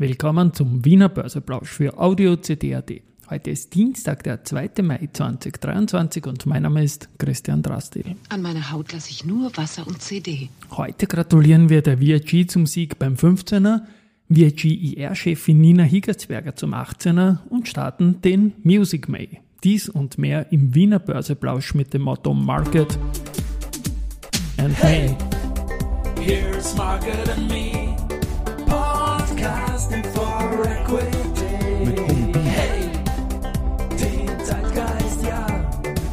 Willkommen zum Wiener Börseplausch für Audio CD.at. Heute ist Dienstag, der 2. Mai 2023 und mein Name ist Christian Drastil. An meiner Haut lasse ich nur Wasser und CD. Heute gratulieren wir der VIG zum Sieg beim 15er, VIG IR-Chefin Nina Higgersberger zum 18er und starten den Music May. Dies und mehr im Wiener Börseplausch mit dem Motto Market and hey. May. Here's Market and Me, Podcasting for Equity. Mit Humpen. Hey, den Zeitgeist, ja,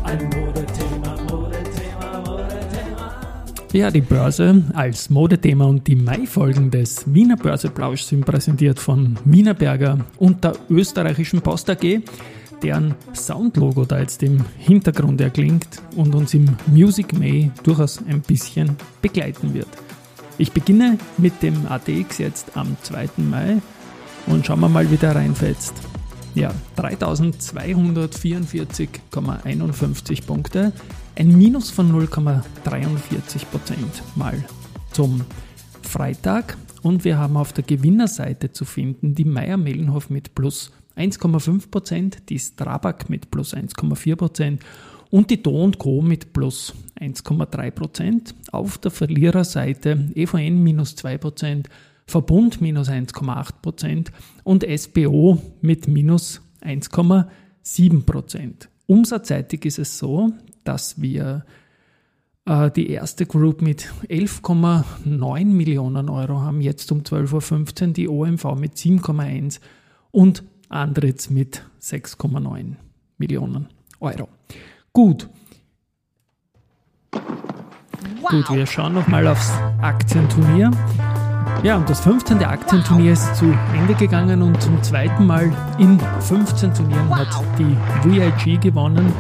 ein Modethema, Modethema, Modethema. Ja, die Börse als Modethema und die Mai-Folgen des Wiener Börseplausch sind präsentiert von Wienerberger und der österreichischen Post AG deren Soundlogo da jetzt im Hintergrund erklingt und uns im Music May durchaus ein bisschen begleiten wird. Ich beginne mit dem ATX jetzt am 2. Mai und schauen wir mal, wie der reinfetzt. Ja, 3254,51 Punkte, ein Minus von 0,43% mal zum Freitag. Und wir haben auf der Gewinnerseite zu finden die Meier-Mellenhof mit plus 1,5%, die Strabag mit plus 1,4% und die Do Co. mit plus 1,3%. Auf der Verliererseite EVN minus 2%, Verbund minus 1,8% und SBO mit minus 1,7%. Umsatzseitig ist es so, dass wir äh, die erste Group mit 11,9 Millionen Euro haben, jetzt um 12.15 Uhr, die OMV mit 7,1 und Andritz mit 6,9 Millionen Euro. Gut. Wow. Gut, wir schauen nochmal aufs Aktienturnier. Ja, und das 15. Aktienturnier ist zu Ende gegangen und zum zweiten Mal in 15 Turnieren wow. hat die VIG gewonnen.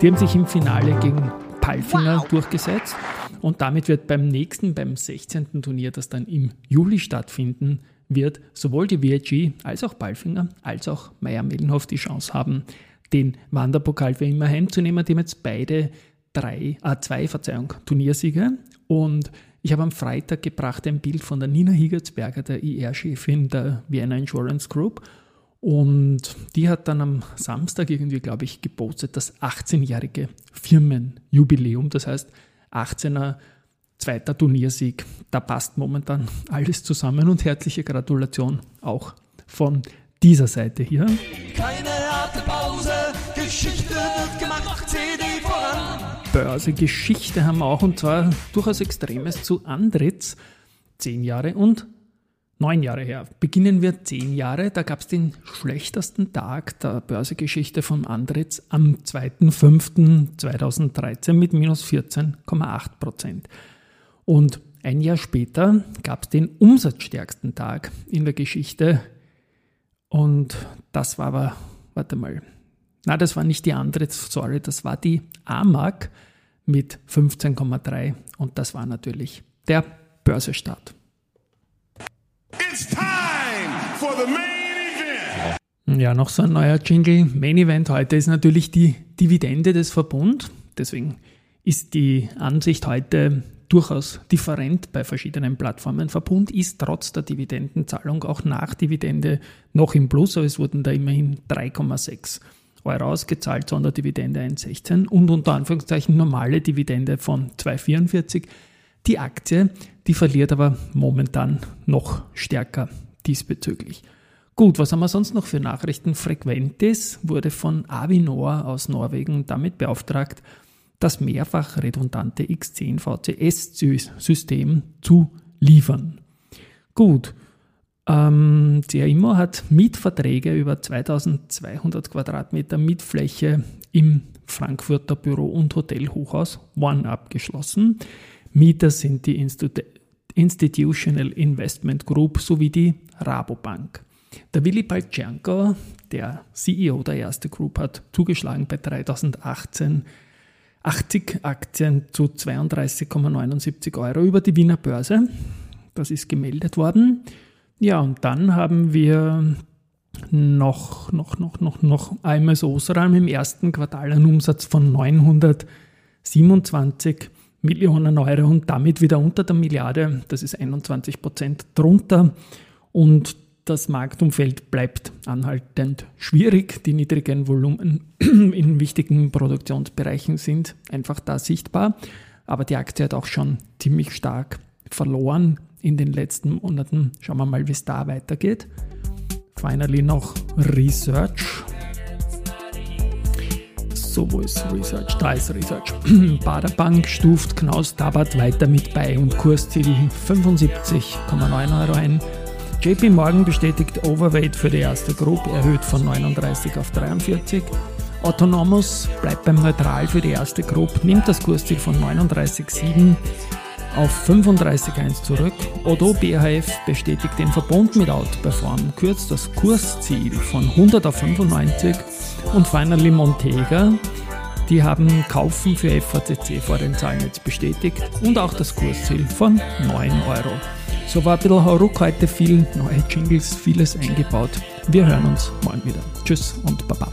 Die haben sich im Finale gegen Palfinger wow. durchgesetzt und damit wird beim nächsten, beim 16. Turnier, das dann im Juli stattfinden wird, sowohl die VIG als auch Palfinger als auch Meier-Mellenhof die Chance haben, den Wanderpokal für immer heimzunehmen. Die haben jetzt beide drei, äh, zwei, Verzeihung, Turniersiege. Und ich habe am Freitag gebracht ein Bild von der Nina Higertsberger, der IR-Chefin der Vienna Insurance Group. Und die hat dann am Samstag irgendwie, glaube ich, gepostet, das 18-jährige Firmenjubiläum. Das heißt, 18er zweiter Turniersieg. Da passt momentan alles zusammen und herzliche Gratulation auch von dieser Seite hier. Keine harte Pause, Geschichte wird gemacht, CD voran. Börse-Geschichte haben wir auch und zwar durchaus Extremes zu Andritz. Zehn Jahre und neun Jahre her. Beginnen wir zehn Jahre. Da gab es den schlechtesten Tag der Börsegeschichte von Andritz am 2.5.2013 mit minus 14,8 Prozent. Und ein Jahr später gab es den umsatzstärksten Tag in der Geschichte und das war aber, warte mal, na, das war nicht die andere, sorry, das war die AMAG mit 15,3 und das war natürlich der Börsestart. It's time for the main event. Ja, noch so ein neuer Jingle. Main Event heute ist natürlich die Dividende des Verbund. Deswegen ist die Ansicht heute durchaus different bei verschiedenen Plattformen. Verbund ist trotz der Dividendenzahlung auch nach Dividende noch im Plus, aber es wurden da immerhin 3,6 Euro ausgezahlt, Sonderdividende 1,16 und unter Anführungszeichen normale Dividende von 2,44. Die Aktie, die verliert aber momentan noch stärker diesbezüglich. Gut, was haben wir sonst noch für Nachrichten? Frequentis wurde von Avinor aus Norwegen damit beauftragt, das mehrfach redundante X10 VCS-System zu liefern. Gut, ähm, CRIMO hat Mietverträge über 2200 Quadratmeter Mietfläche im Frankfurter Büro- und Hotelhochhaus One abgeschlossen. Mieter sind die Institu Institutional Investment Group sowie die Rabobank. Der Willi Balczanko, der CEO der Erste Group, hat zugeschlagen bei 3018 80 Aktien zu 32,79 Euro über die Wiener Börse. Das ist gemeldet worden. Ja, und dann haben wir noch, noch, noch, noch, noch AMS Osram im ersten Quartal einen Umsatz von 927 Millionen Euro und damit wieder unter der Milliarde. Das ist 21 Prozent drunter. Und das Marktumfeld bleibt anhaltend schwierig. Die niedrigen Volumen in wichtigen Produktionsbereichen sind einfach da sichtbar. Aber die Aktie hat auch schon ziemlich stark verloren in den letzten Monaten. Schauen wir mal, wie es da weitergeht. Finally noch Research. So, wo ist Research? Da ist Research. Baderbank stuft Knaus Tabat weiter mit bei und Kursziel 75,9 Euro ein. JP Morgan bestätigt Overweight für die erste Gruppe, erhöht von 39 auf 43. Autonomous bleibt beim Neutral für die erste Gruppe, nimmt das Kursziel von 39,7 auf 35,1 zurück. Odo BHF bestätigt den Verbund mit Outperform, kürzt das Kursziel von 100 auf 95 und finally Montega. Die haben Kaufen für FACC vor den Zahlen jetzt bestätigt und auch das Kursziel von 9 Euro. So war ein bisschen Hauruck heute, viel neue Jingles, vieles eingebaut. Wir hören uns morgen wieder. Tschüss und Baba.